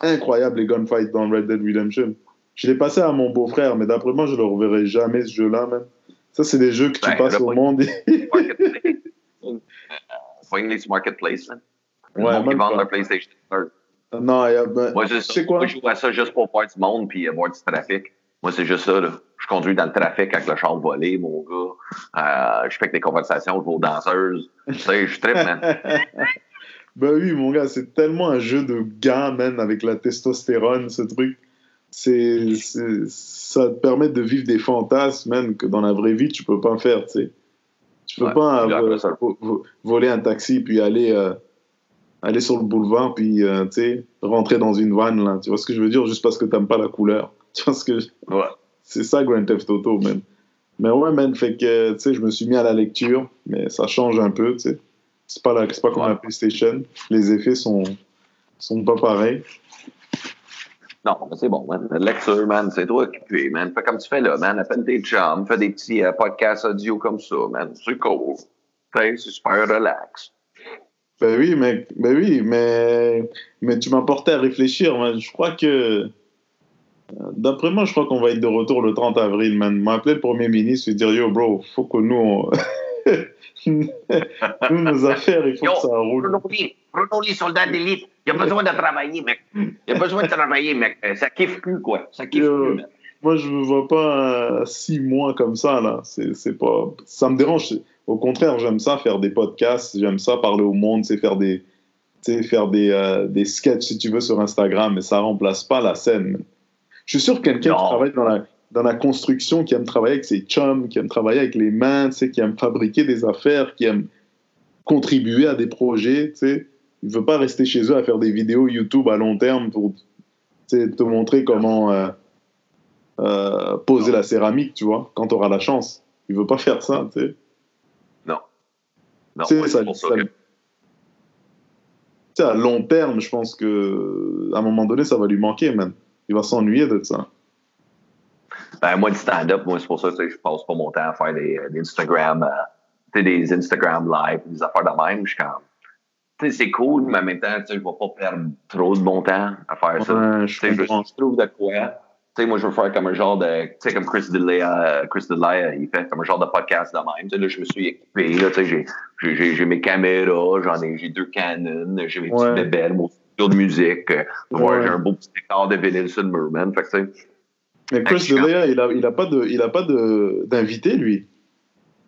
Incroyable, les gunfights dans Red Dead Redemption. Je l'ai passé à mon beau-frère, mais d'après moi, je ne le reverrai jamais, ce jeu-là, même. Ça, c'est des jeux que tu Ben, passes au monde. et- Marketplace. [laughs] Ouais, qui même vend pas. leur PlayStation 4. non, il y a- ben, sais quoi? Moi, je joue à ça juste pour voir du monde puis euh, voir du trafic. Moi, c'est juste ça. Là. Je conduis dans le trafic avec le char volé, mon gars. Euh, je fais que des conversations, vais aux danseuses. Tu sais, je tripe, man. [laughs] Ben oui, mon gars, c'est tellement un jeu de gars, man, avec la testostérone, ce truc. c'est, ça te permet de vivre des fantasmes, même, que dans la vraie vie, tu peux pas faire, tu sais. Tu peux Ouais, pas euh, vo- voler un taxi puis aller, euh, aller sur le boulevard puis, tu sais, rentrer dans une vanne, là. Tu vois ce que je veux dire? Juste parce que t'aimes pas la couleur. Tu vois ce que je- Ouais. C'est ça, Grand Theft Auto, man. Mais ouais, man, fait que, tu sais, je me suis mis à la lecture, mais ça change un peu, tu sais. C'est pas, la- pas comme la PlayStation. Les effets sont, sont pas pareils. Non, mais c'est bon, man. Lecture, man, c'est toi qui puis, man. Fais comme tu fais là, man. Appelle tes chums, fais des petits euh, podcasts audio comme ça, man. C'est cool. C'est super relax. Ben oui, mec. Ben oui, mais, mais tu m'as porté à réfléchir. man. Je crois que. D'après moi, je crois qu'on va être de retour le 30 avril, man. M'a appelé le Premier ministre et dire Yo, bro, faut que nous. on- [laughs] nous, nos affaires, il faut Yo, que ça roule. Bruno Lee, Bruno Lee, soldat d'élite. Il a besoin de travailler, mec. Il a besoin de travailler, mec. Euh, Ça kiffe plus, quoi. Ça kiffe Yo. plus. Moi, je me vois pas euh, six mois comme ça, là. C'est c'est pas... Ça me dérange. Au contraire, j'aime ça, faire des podcasts. J'aime ça, parler au monde, c'est faire des... sais, faire des, euh, des sketchs, si tu veux, sur Instagram, mais ça remplace pas la scène. Je suis sûr que quelqu'un qui travaille dans la, dans la construction, qui aime travailler avec ses chums, qui aime travailler avec les mains, tu sais, qui aime fabriquer des affaires, qui aime contribuer à des projets, tu sais, il veut pas rester chez eux à faire des vidéos YouTube à long terme pour te montrer comment euh, euh, poser la céramique, tu vois, quand tu auras la chance. Il veut pas faire ça, tu sais. Non. Non, ça- c'est ça ça- à long terme, je pense que à un moment donné, ça va lui manquer, man. Il va s'ennuyer de ça. Ben, moi, du stand-up, moi, c'est pour ça que je passe pas mon temps à faire des, des Instagram, euh, des Instagram live, des affaires de même. Je suis c'est cool, mais en même temps, je vais pas perdre trop de mon temps à faire ça. Ouais, je trouve de quoi. Tu sais, moi, je veux faire comme un genre de. Tu sais, comme Chris D'Elia, euh, Chris il fait comme un genre de podcast de même. Là, je me suis équipé, là, j'ai- j'ai- j'ai j'ai mes caméras, j'en ai, j'ai deux Canon, j'ai mes Ouais. petites bébelles, mon studio de musique. euh, vois, Ouais. J'ai un beau petit décor de vinyle sur le mur, man. Fait que, Mais Chris. D'Elia, il a, il a pas de, il a pas de d'invité, lui.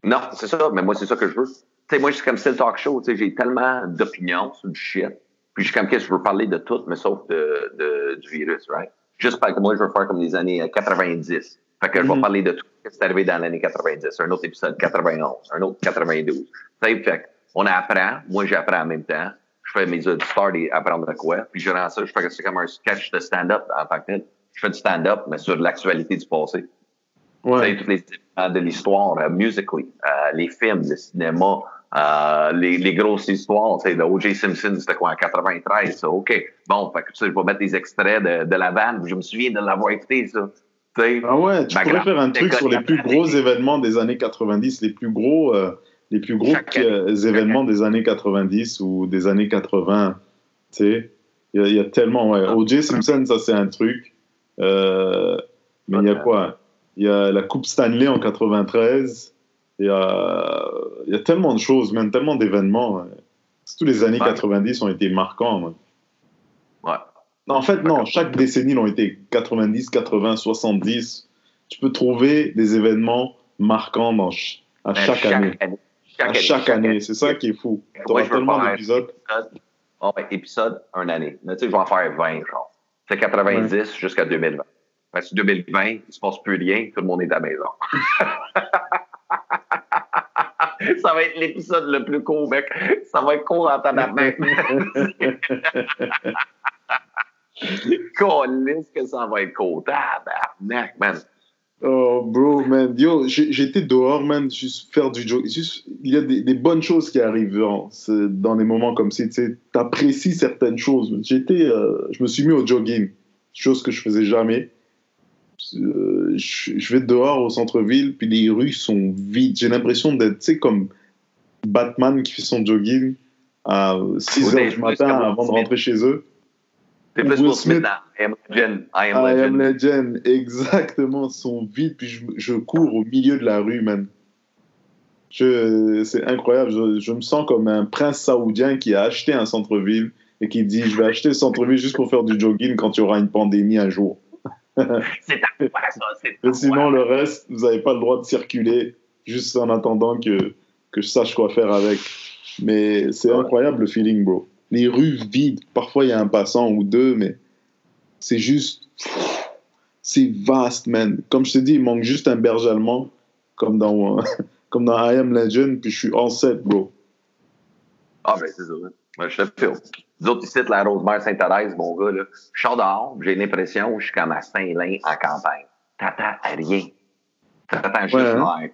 Non, c'est ça, mais moi, c'est ça que je veux. Tu sais, moi, je suis comme style talk show, tu sais, j'ai tellement d'opinions sur du shit. Puis je suis comme, qu'est-ce que je veux parler de tout, mais sauf de, de- du virus, right? Juste parce que moi, je veux faire comme les années euh, 90. Fait que je vais Mhm. parler de tout ce qui est arrivé dans l'année 90. Un autre épisode 91, un autre 92. Tu sais, fait on apprend, moi, j'apprends en même temps. Je fais mes auditeurs des- apprendre de quoi. Puis je rends ça, je fais que c'est comme un sketch de stand-up en tant que tel. Je fais du stand-up, mais sur l'actualité du passé. Tu sais, tous les éléments de l'histoire, euh, musically, euh, les films, le cinéma, euh, les, les grosses histoires. Tu sais, le O.J. Simpson, c'était quoi, en 93, ça? OK. Bon, fait que, tu sais, je vais mettre des extraits de, de la vanne. Je me souviens de l'avoir écouté, ça. Tu sais, Ah ouais, tu pourrais faire un truc sur les plus gros événements des années 90, les plus gros, euh, les plus gros Chaque euh, événements des années 90 ou des années 80. Tu sais, il y, a- il y a tellement. Ouais. O.J. Simpson, ça c'est un truc. Euh, mais il y a quoi? Il y a la Coupe Stanley en 93. Il y a, y a tellement de choses, même tellement d'événements. Tous les années Ouais. 90 ont été marquants. ouais. ouais. Non, en fait, non, chaque décennie l'ont été 90, 80, 70. Tu peux trouver des événements marquants dans à Mais chaque, année. Chaque année. chaque année, c'est ça qui est fou. Tu auras tellement d'épisodes. épisode, oh, épisode, une année. Mais tu sais, je vais en faire 20, genre. C'est 90 jusqu'à 2020. Parce que 2020, il se passe plus rien, tout le monde est à la maison. [laughs] ça va être l'épisode le plus court, mec. Ça va être court en tabarnak. [laughs] [laughs] Colisse que ça va être court. Tabarnak, man. Oh, bro, man. Yo, j'étais dehors, man, juste faire du jogging. Juste, il y a des, des bonnes choses qui arrivent hein, dans des moments comme ça. Tu apprécies certaines choses. J'étais, euh, je me suis mis au jogging, chose que je faisais jamais. Euh, je, je vais dehors au centre-ville, puis les rues sont vides. J'ai l'impression d'être, tu sais, comme Batman qui fait son jogging à 6 Ouais, heures du matin avant de rentrer chez eux. T'es plus Will Smith Smith. I Am Legend. I Am I am Legend. exactement, sont vides, puis je, je cours au milieu de la rue, man. C'est incroyable, je, je me sens comme un prince saoudien qui a acheté un centre-ville et qui dit je vais acheter ce centre-ville juste pour faire du jogging quand il y aura une pandémie un jour. [laughs] C'est? C'est sinon, le reste, vous n'avez pas le droit de circuler juste en attendant que, que je sache quoi faire avec. Mais c'est Ouais. incroyable le feeling, bro. Les rues vides, parfois il y a un passant ou deux, mais c'est juste. c'est vaste, man. Comme je t'ai dit, il manque juste un berger allemand, comme dans, [laughs] comme dans I Am Legend, puis je suis en set, bro. Ah, ben, c'est ça. Je te filme. Nous autres, ici, la Rosemère Sainte-Thérèse, mon gars, là, je sors dehors, j'ai l'impression que je suis comme à Saint-Lin en campagne. T'attends à rien. T'attends juste Ouais, hein? l'air.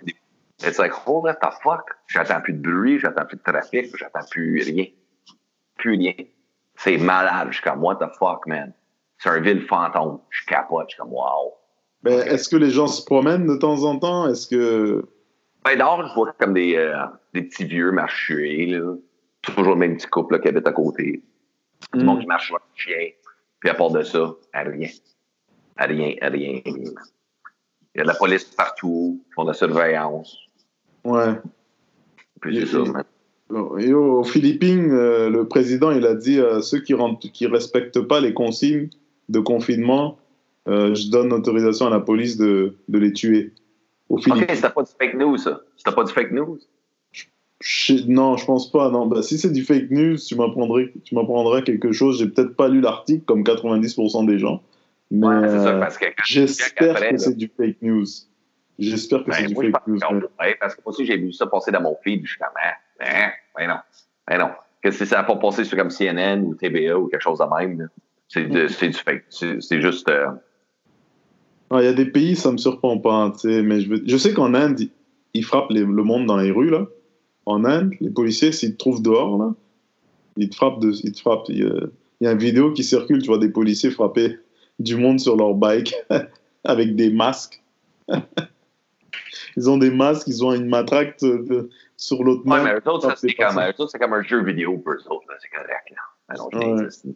It's like, what the fuck? J'attends plus de bruit, j'attends plus de trafic, j'attends plus rien. Plus rien. C'est malade. Je suis comme, what the fuck, man? C'est un ville fantôme. Je capote. Je suis comme, wow. Ben, Est-ce que les gens se promènent de temps en temps? Est-ce que. Ben, dehors, je vois comme des, euh, des petits vieux marchués, là. Toujours le même petit couple là, qui habite à côté. Du Hmm. monde qui marche sur un chien. Puis à part de ça, à rien. À rien, à rien, rien. Il y a de la police partout, ils font de la surveillance. Ouais. Puis c'est ça, man. Et aux Philippines, euh, le président, il a dit à ceux qui ne qui respectent pas les consignes de confinement, euh, je donne autorisation à la police de, de les tuer. Aux Ok, c'était pas du fake news, ça. C'était pas du fake news. Je- non, je pense pas. Non. Bah, si c'est du fake news, tu m'apprendrais tu m'apprendrais quelque chose. J'ai peut-être pas lu l'article comme 90% des gens. Mais Ouais, euh, que j'espère que c'est du fake news. J'espère que Ben, c'est du fake news. parce que moi aussi, j'ai vu ça passer dans mon feed, comme, hein, hein, ben non, ben non. Que si ça n'a pas passé sur comme CNN ou TBA ou quelque chose de même, c'est du fake. C'est juste, euh, Il y a des pays, ça me surprend pas. sais, mais je, sais qu'en Inde, ils- frappent le monde dans les rues. Là. En Inde, les policiers, s'ils te trouvent dehors, là, ils te frappent. Ils frappent. Il y, a, une vidéo qui circule, tu vois des policiers frapper du monde sur leur bike [laughs] avec des masques. [laughs] ils ont des masques, ils ont une matraque de- sur l'autre ouais, mais eux autres, c'est comme, comme un jeu vidéo pour eux autres, c'est correct, là. Ben Ouais. c'est-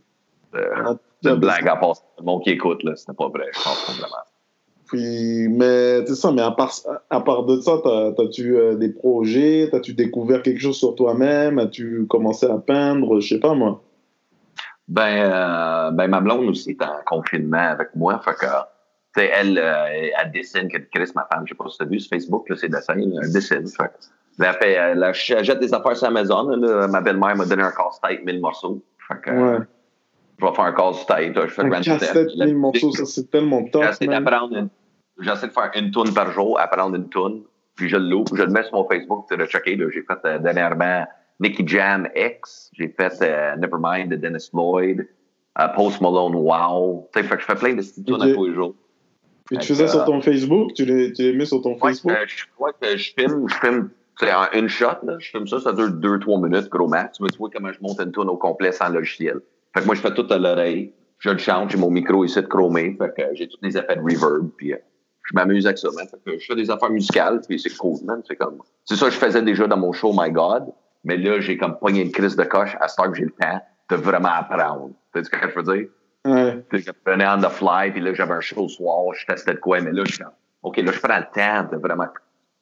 euh, En tout c'est cas, une blague à part, le monde qui écoute, là, c'était pas vrai, je pense, probablement. Puis, mais c'est ça, mais à part, à part de ça, t'as- t'as-tu euh, des projets, t'as-tu découvert quelque chose sur toi-même, as-tu commencé à peindre, je sais pas moi. Ben, euh, ben, ma blonde aussi est en confinement avec moi. Fait que, tu sais, elle, euh, elle dessine que Chris, ma femme, je sais pas si tu as vu sur Facebook, là, ses dessins, elle dessine. Fait elle, fait, elle, elle jette des affaires sur Amazon. Là, ma belle-mère m'a donné un casse-tête, 1000 morceaux. Fait que, Ouais. je vais faire un casse-tête. Je fais Un casse-tête, Theft. La mille morceaux, musique, ça c'est tellement top, J'essaie d'apprendre une- J'essaie de faire une toune par jour, apprendre une toune, puis je le loupe, je le mets sur mon Facebook, tu le checker. J'ai fait euh, dernièrement Nicky Jam X, j'ai fait euh, Nevermind de Dennis Lloyd, euh, Post Malone Wow. Fait que je fais plein de petites à tous les jours. Puis tu faisais sur euh, ton Facebook, tu les, tu les mets sur ton Ouais, Facebook? euh, je crois que je filme, je filme sais, en une shot, là, je filme ça, ça dure deux, trois minutes, gros max. Mais tu vois comment je monte une tune au complet sans logiciel. Fait que moi, je fais tout à l'oreille. Je le chante, j'ai mon micro ici de chromé. Fait que j'ai tous les effets de reverb. Puis euh, je m'amuse avec ça, man. Fait que je fais des affaires musicales, puis c'est cool, man. C'est comme. C'est ça que je faisais déjà dans mon show My God. Mais là, j'ai comme pogné une crise de coche à ce temps que j'ai le temps de vraiment apprendre. Tu sais ce que je veux dire? Ouais. Puis je prenais on the fly, puis là, j'avais un show le soir, je testais de quoi, mais là, je suis comme, OK, là, je prends le temps de vraiment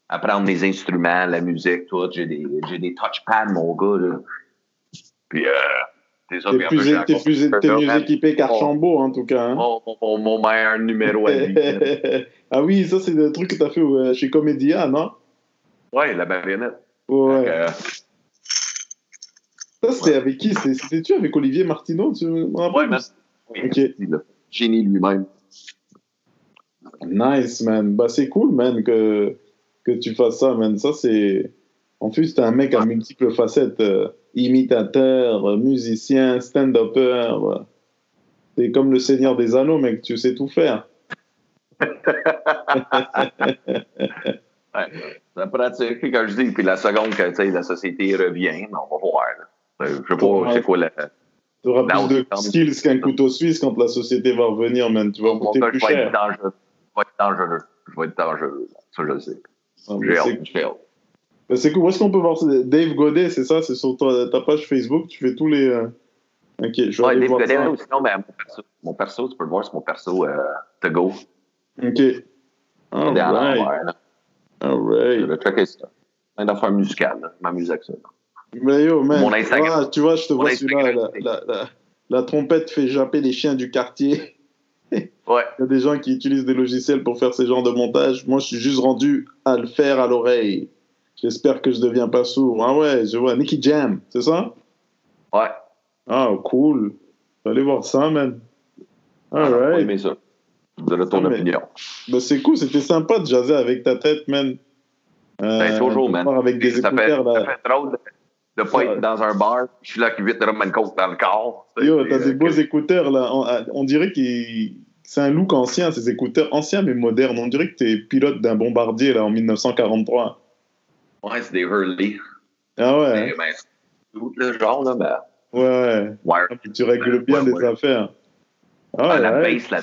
apprendre les instruments, la musique, tout. J'ai des, j'ai des touchpads, mon gars, là. Puis, euh, ça. T'es plus, t'es plus, t'es mieux équipé qu'Archambault, en tout cas. hein. Mon, mon, mon meilleur numéro à lui. [laughs] ah oui, ça c'est le truc que t'as fait euh, chez Comédia, non? ouais, la marionnette. Ouais. Euh, Ça c'était avec qui? C'était- C'était-tu avec Olivier Martineau, tu rappelles? ouais, man. Oui, Ok. merci, là. Génie lui-même. Nice, man. Bah, c'est cool, man, que, que tu fasses ça, man. Ça, c'est. En plus, t'es un mec à multiples facettes. euh, imitateur, musicien, stand-upper. euh. T'es comme le Seigneur des Anneaux, mec. Tu sais tout faire. [laughs] Ouais, ça pratique. Quand je dis, puis la seconde que tu la société revient, ben, on va voir. là. Euh, Je sais pas, c'est quoi la. T'auras Non, plus de skills qu'un couteau suisse quand la société va revenir, man. Tu vas coûter plus cher. Je vais être dangereux. Je vais être dangereux. Ça, je sais. Ah, J'ai c'est- cool. Où est-ce qu'on peut voir? Dave Godet, c'est ça? C'est sur ta, ta page Facebook. Tu fais tous les. euh, Ok, je vais Ouais, Dave voir Godet, ça. ou sinon, ben, mon perso, mon perso, tu peux le voir, c'est mon perso euh, to go. Ok. Dans Alright. l'envers, là. Je vais checker ça. Plein d'affaires musicales. Je m'amuse avec ça. Mais yo, man. Mon Instagram. Ah, tu vois, je te Mon vois celui-là. Instagram, La, la, la, la trompette fait japper les chiens du quartier. Ouais. Il y a des gens qui utilisent des logiciels pour faire ce genre de montage. Moi, je suis juste rendu à le faire à l'oreille. J'espère que je deviens pas sourd. Ah ouais, je vois. Nicky Jam, c'est ça? Ouais. Ah, cool. Allez voir ça, man. On va Alright. aimer ça. de ton Ah, mais- opinion. Ben, c'est cool, c'était sympa de jaser avec ta tête, man. Euh, Ben, toujours, man. Avec des ça, fait, ça là. fait drôle de ne pas être dans un bar. Je suis là qui vite rum and coke dans le corps. Yo, t'as des euh, beaux écouteurs, là. On, on dirait que c'est un look ancien, ces écouteurs anciens mais modernes. On dirait que t'es pilote d'un bombardier, là, en 1943. Ouais, c'est des Hurley. Ah ouais, Mais, ben, tout le genre, là, ben, ouais, ouais. Ah, puis tu règles bien Ouais, ouais. affaires. Ah, Ah, la ouais. bass, là.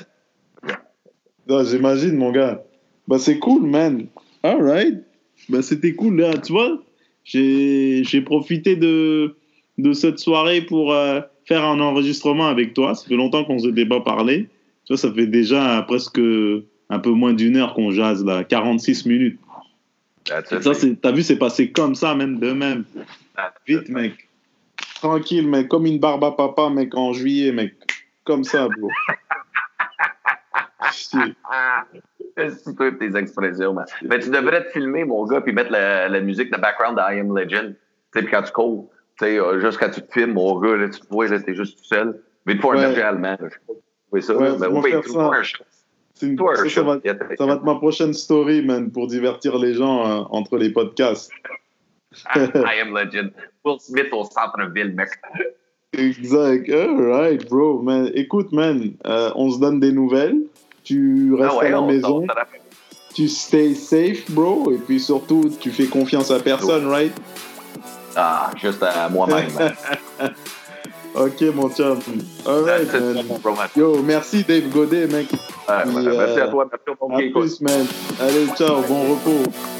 Non, J'imagine, mon gars. Bah, c'est cool, man. All right. Bah, c'était cool, là. Tu vois, j'ai j'ai profité de, de cette soirée pour euh, faire un enregistrement avec toi. Ça fait longtemps qu'on ne s'était pas parlé. Tu vois, ça fait déjà presque un peu moins d'une heure qu'on jase, là. 46 minutes. That's. Ça, c'est- t'as vu, c'est passé comme ça, même de même. That's Vite, it. mec. Tranquille, mec. Comme une barbe à papa, mec, en juillet, mec. Comme ça, bro. [laughs] C'est toi tes expressions, man. Mais tu devrais te filmer, mon gars, puis mettre la, la musique de background de I Am Legend. Tu sais, puis quand tu cours, tu sais, euh, juste quand tu te filmes, mon gars, là, tu te vois, là, t'es juste tout seul. Mais te faut un berger allemand. là. Je sais pas vois ça. Ouais, mais on oui, faire ça. une- ça, ça va, ça va être ma prochaine story, man, pour divertir les gens euh, entre les podcasts. Ah, [laughs] I Am Legend. Will Smith au centre-ville, mec. Exact. All right, bro. Man. Écoute, man, euh, on se donne des nouvelles. Tu restes Ah ouais, à la on maison. Tu stay safe, bro. Et puis surtout, tu fais confiance à personne, right? Ah, juste à moi-même. [laughs] Ok, mon chum. All right, man. mon bro, man. Yo, merci Dave Godet, mec. Ah, Puis, Merci euh, à toi, merci À écoute. plus, man. Allez, ciao. Bon repos.